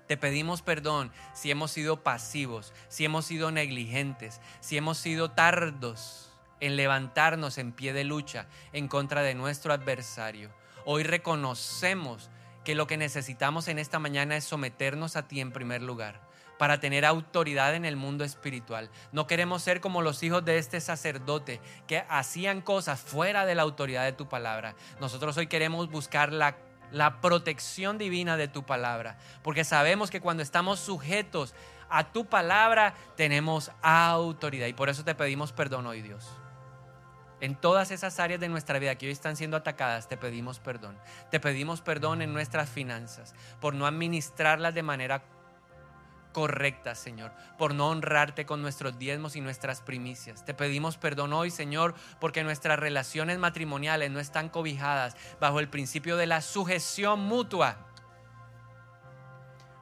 Te pedimos perdón si hemos sido pasivos, si hemos sido negligentes, si hemos sido tardos en levantarnos en pie de lucha en contra de nuestro adversario. Hoy reconocemos que lo que necesitamos en esta mañana es someternos a ti en primer lugar para tener autoridad en el mundo espiritual. No queremos ser como los hijos de este sacerdote que hacían cosas fuera de la autoridad de tu palabra. Nosotros hoy queremos buscar la, la protección divina de tu palabra, porque sabemos que cuando estamos sujetos a tu palabra tenemos autoridad y por eso te pedimos perdón hoy Dios. En todas esas áreas de nuestra vida que hoy están siendo atacadas, te pedimos perdón. Te pedimos perdón en nuestras finanzas por no administrarlas de manera correcta, Señor, por no honrarte con nuestros diezmos y nuestras primicias. Te pedimos perdón hoy, Señor, porque nuestras relaciones matrimoniales no están cobijadas bajo el principio de la sujeción mutua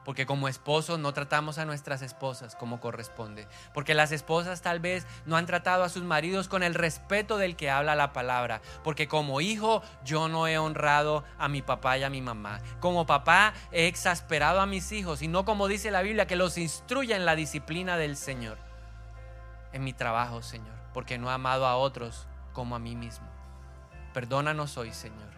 porque como esposos no tratamos a nuestras esposas como corresponde. Porque las esposas tal vez no han tratado a sus maridos con el respeto del que habla la palabra. Porque como hijo yo no he honrado a mi papá y a mi mamá. Como papá he exasperado a mis hijos y no como dice la Biblia que los instruya en la disciplina del Señor. En mi trabajo, Señor. Porque no he amado a otros como a mí mismo. Perdónanos hoy, Señor.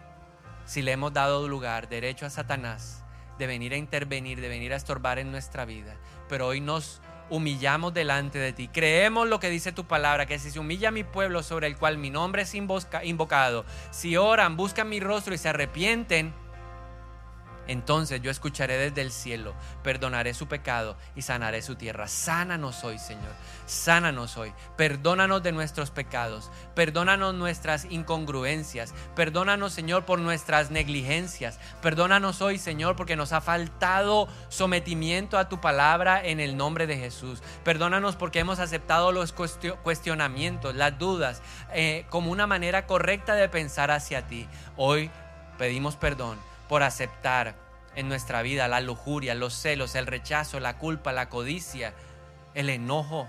Si le hemos dado lugar, derecho a Satanás de venir a intervenir, de venir a estorbar en nuestra vida. Pero hoy nos humillamos delante de ti. Creemos lo que dice tu palabra, que si se humilla mi pueblo sobre el cual mi nombre es invocado, si oran, buscan mi rostro y se arrepienten, entonces yo escucharé desde el cielo, perdonaré su pecado y sanaré su tierra. Sánanos hoy, Señor. Sánanos hoy. Perdónanos de nuestros pecados. Perdónanos nuestras incongruencias. Perdónanos, Señor, por nuestras negligencias. Perdónanos hoy, Señor, porque nos ha faltado sometimiento a tu palabra en el nombre de Jesús. Perdónanos porque hemos aceptado los cuestionamientos, las dudas, eh, como una manera correcta de pensar hacia ti. Hoy pedimos perdón por aceptar en nuestra vida la lujuria, los celos, el rechazo, la culpa, la codicia, el enojo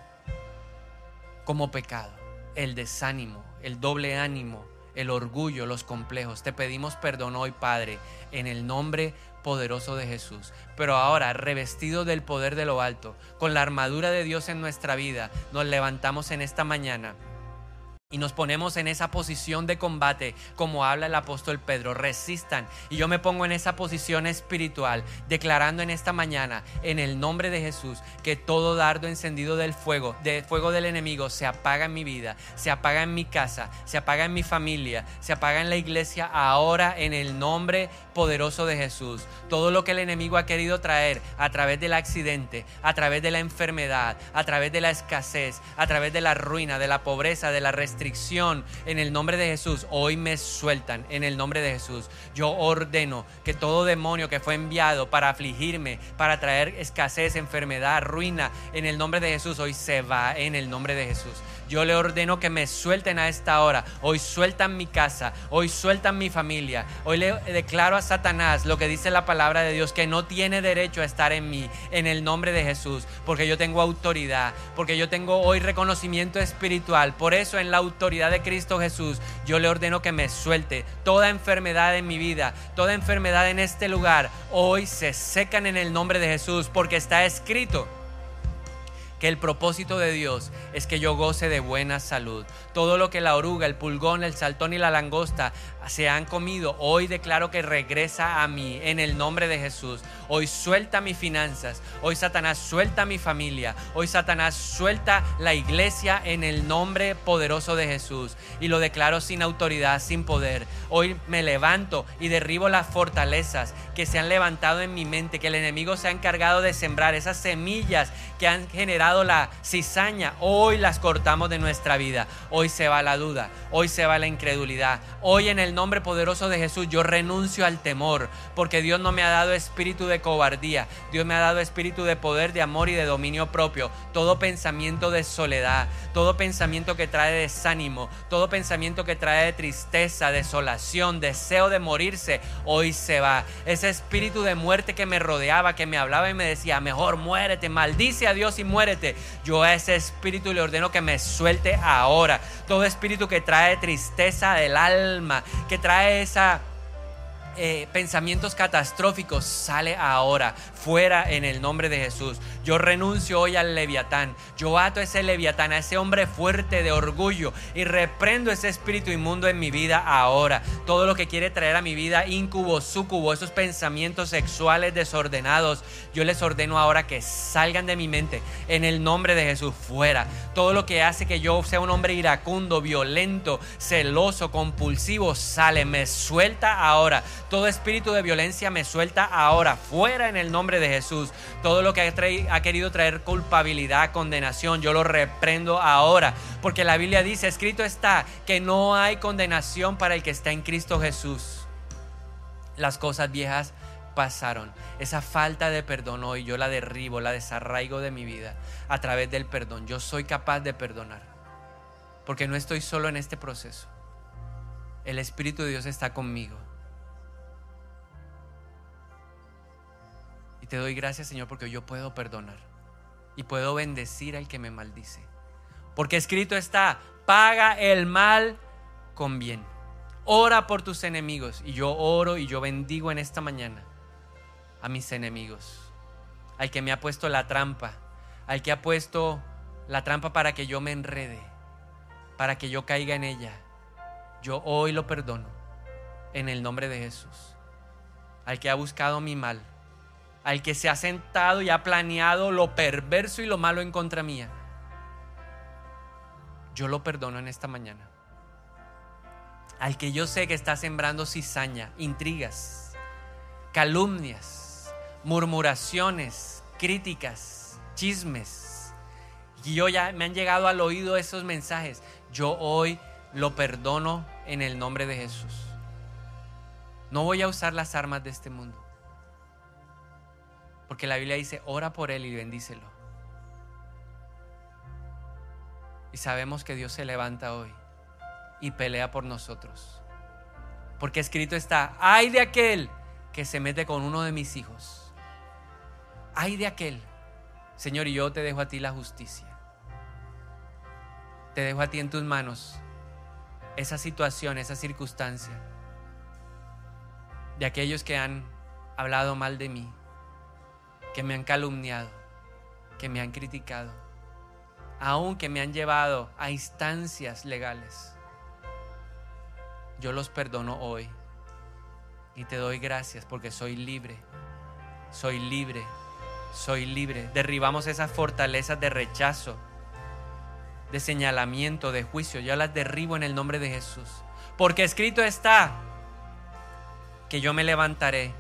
como pecado, el desánimo, el doble ánimo, el orgullo, los complejos. Te pedimos perdón hoy, Padre, en el nombre poderoso de Jesús. Pero ahora, revestido del poder de lo alto, con la armadura de Dios en nuestra vida, nos levantamos en esta mañana y nos ponemos en esa posición de combate, como habla el apóstol Pedro, resistan. Y yo me pongo en esa posición espiritual, declarando en esta mañana, en el nombre de Jesús, que todo dardo encendido del fuego, del fuego del enemigo, se apaga en mi vida, se apaga en mi casa, se apaga en mi familia, se apaga en la iglesia, ahora en el nombre poderoso de Jesús. Todo lo que el enemigo ha querido traer a través del accidente, a través de la enfermedad, a través de la escasez, a través de la ruina, de la pobreza, de la restricción, en el nombre de Jesús, hoy me sueltan en el nombre de Jesús. Yo ordeno que todo demonio que fue enviado para afligirme, para traer escasez, enfermedad, ruina, en el nombre de Jesús, hoy se va en el nombre de Jesús. Yo le ordeno que me suelten a esta hora. Hoy sueltan mi casa, hoy sueltan mi familia. Hoy le declaro a Satanás lo que dice la palabra de Dios, que no tiene derecho a estar en mí, en el nombre de Jesús, porque yo tengo autoridad, porque yo tengo hoy reconocimiento espiritual. Por eso en la autoridad de Cristo Jesús, yo le ordeno que me suelte toda enfermedad en mi vida, toda enfermedad en este lugar. Hoy se secan en el nombre de Jesús, porque está escrito que el propósito de Dios es que yo goce de buena salud. Todo lo que la oruga, el pulgón, el saltón y la langosta se han comido, hoy declaro que regresa a mí en el nombre de Jesús. Hoy suelta mis finanzas, hoy Satanás suelta mi familia, hoy Satanás suelta la iglesia en el nombre poderoso de Jesús. Y lo declaro sin autoridad, sin poder. Hoy me levanto y derribo las fortalezas que se han levantado en mi mente, que el enemigo se ha encargado de sembrar, esas semillas que han generado la cizaña, hoy las cortamos de nuestra vida. Hoy se va la duda, hoy se va la incredulidad. Hoy en el nombre poderoso de Jesús yo renuncio al temor, porque Dios no me ha dado espíritu de cobardía, Dios me ha dado espíritu de poder, de amor y de dominio propio. Todo pensamiento de soledad, todo pensamiento que trae desánimo, todo pensamiento que trae tristeza, desolación, deseo de morirse, hoy se va. Ese espíritu de muerte que me rodeaba, que me hablaba y me decía, mejor muérete, maldice a Dios y muérete. Yo a ese espíritu le ordeno que me suelte ahora. Todo espíritu que trae tristeza del alma, que trae esa eh, pensamientos catastróficos, sale ahora, fuera en el nombre de Jesús. Yo renuncio hoy al leviatán. Yo ato a ese leviatán, a ese hombre fuerte de orgullo y reprendo ese espíritu inmundo en mi vida ahora. Todo lo que quiere traer a mi vida, incubo, sucubo, esos pensamientos sexuales desordenados, yo les ordeno ahora que salgan de mi mente en el nombre de Jesús, fuera. Todo lo que hace que yo sea un hombre iracundo, violento, celoso, compulsivo, sale, me suelta ahora todo espíritu de violencia me suelta ahora, fuera en el nombre de Jesús. Todo lo que ha, ha querido traer culpabilidad, condenación, yo lo reprendo ahora. Porque la Biblia dice, escrito está, que no hay condenación para el que está en Cristo Jesús. Las cosas viejas pasaron. Esa falta de perdón hoy yo la derribo, la desarraigo de mi vida a través del perdón. Yo soy capaz de perdonar. Porque no estoy solo en este proceso. El Espíritu de Dios está conmigo. Te doy gracias, Señor, porque yo puedo perdonar y puedo bendecir al que me maldice. Porque escrito está, paga el mal con bien. Ora por tus enemigos. Y yo oro y yo bendigo en esta mañana a mis enemigos. Al que me ha puesto la trampa. Al que ha puesto la trampa para que yo me enrede. Para que yo caiga en ella. Yo hoy lo perdono. En el nombre de Jesús. Al que ha buscado mi mal al que se ha sentado y ha planeado lo perverso y lo malo en contra mía. Yo lo perdono en esta mañana. Al que yo sé que está sembrando cizaña, intrigas, calumnias, murmuraciones, críticas, chismes. Y yo ya me han llegado al oído esos mensajes. Yo hoy lo perdono en el nombre de Jesús. No voy a usar las armas de este mundo. Porque la Biblia dice, ora por él y bendícelo. Y sabemos que Dios se levanta hoy y pelea por nosotros. Porque escrito está, ay de aquel que se mete con uno de mis hijos. Ay de aquel. Señor, y yo te dejo a ti la justicia. Te dejo a ti en tus manos esa situación, esa circunstancia de aquellos que han hablado mal de mí, que me han calumniado, que me han criticado. aun que me han llevado a instancias legales. Yo los perdono hoy y te doy gracias porque soy libre, soy libre, soy libre. Derribamos esas fortalezas de rechazo, de señalamiento, de juicio. Yo las derribo en el nombre de Jesús. Porque escrito está que yo me levantaré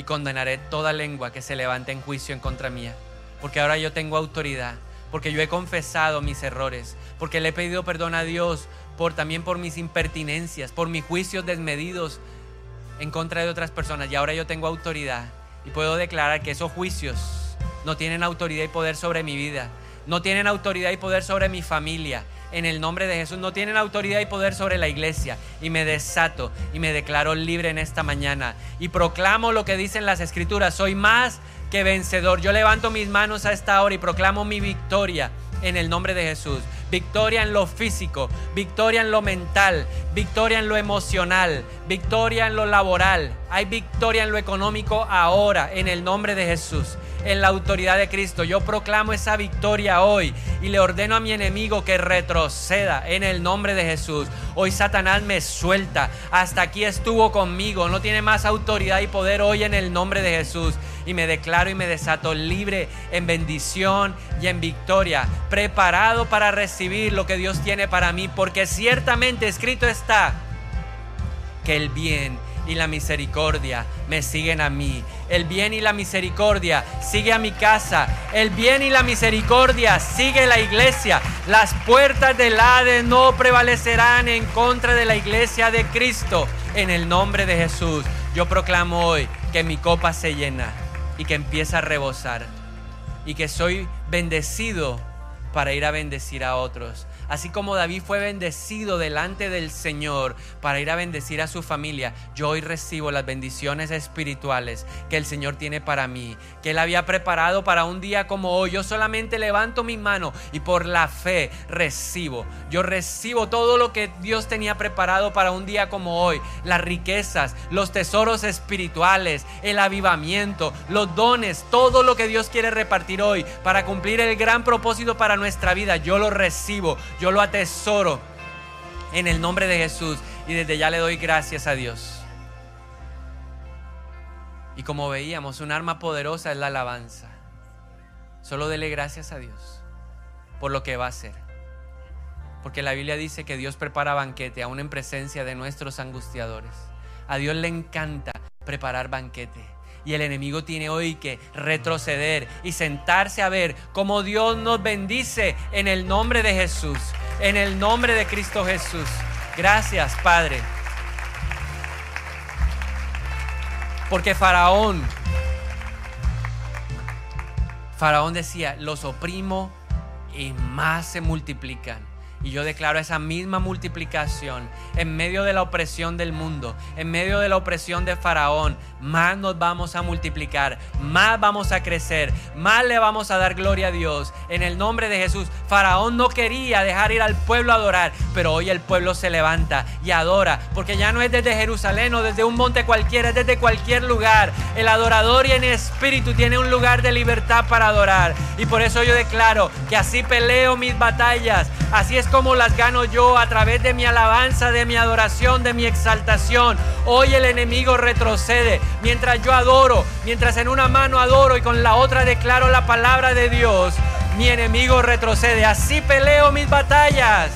y condenaré toda lengua que se levante en juicio en contra mía. Porque ahora yo tengo autoridad, porque yo he confesado mis errores, porque le he pedido perdón a Dios por también por mis impertinencias, por mis juicios desmedidos en contra de otras personas y ahora yo tengo autoridad y puedo declarar que esos juicios no tienen autoridad y poder sobre mi vida, no tienen autoridad y poder sobre mi familia. En el nombre de Jesús no tienen autoridad y poder sobre la iglesia. Y me desato y me declaro libre en esta mañana. Y proclamo lo que dicen las escrituras. Soy más que vencedor. Yo levanto mis manos a esta hora y proclamo mi victoria en el nombre de Jesús. Victoria en lo físico, victoria en lo mental, victoria en lo emocional, victoria en lo laboral. Hay victoria en lo económico ahora en el nombre de Jesús en la autoridad de Cristo. Yo proclamo esa victoria hoy y le ordeno a mi enemigo que retroceda en el nombre de Jesús. Hoy Satanás me suelta. Hasta aquí estuvo conmigo. No tiene más autoridad y poder hoy en el nombre de Jesús. Y me declaro y me desato libre en bendición y en victoria. Preparado para recibir lo que Dios tiene para mí. Porque ciertamente escrito está que el bien y la misericordia me siguen a mí. El bien y la misericordia sigue a mi casa. El bien y la misericordia sigue la iglesia. Las puertas del Hades no prevalecerán en contra de la iglesia de Cristo. En el nombre de Jesús, yo proclamo hoy que mi copa se llena y que empieza a rebosar y que soy bendecido para ir a bendecir a otros. Así como David fue bendecido delante del Señor para ir a bendecir a su familia, yo hoy recibo las bendiciones espirituales que el Señor tiene para mí, que Él había preparado para un día como hoy. Yo solamente levanto mi mano y por la fe recibo. Yo recibo todo lo que Dios tenía preparado para un día como hoy. Las riquezas, los tesoros espirituales, el avivamiento, los dones, todo lo que Dios quiere repartir hoy para cumplir el gran propósito para nuestra vida. Yo lo recibo. Yo lo atesoro en el nombre de Jesús y desde ya le doy gracias a Dios. Y como veíamos, un arma poderosa es la alabanza. Solo dele gracias a Dios por lo que va a hacer. Porque la Biblia dice que Dios prepara banquete aún en presencia de nuestros angustiadores. A Dios le encanta preparar banquete. Y el enemigo tiene hoy que retroceder y sentarse a ver cómo Dios nos bendice en el nombre de Jesús, en el nombre de Cristo Jesús. Gracias, Padre. Porque Faraón, Faraón decía, los oprimo y más se multiplican. Y yo declaro esa misma multiplicación en medio de la opresión del mundo, en medio de la opresión de Faraón. Más nos vamos a multiplicar, más vamos a crecer, más le vamos a dar gloria a Dios. En el nombre de Jesús, Faraón no quería dejar ir al pueblo a adorar, pero hoy el pueblo se levanta y adora, porque ya no es desde Jerusalén o desde un monte cualquiera, es desde cualquier lugar. El adorador y en espíritu tiene un lugar de libertad para adorar. Y por eso yo declaro que así peleo mis batallas, así es como las gano yo a través de mi alabanza, de mi adoración, de mi exaltación. Hoy el enemigo retrocede mientras yo adoro, mientras en una mano adoro y con la otra declaro la palabra de Dios. Mi enemigo retrocede. Así peleo mis batallas.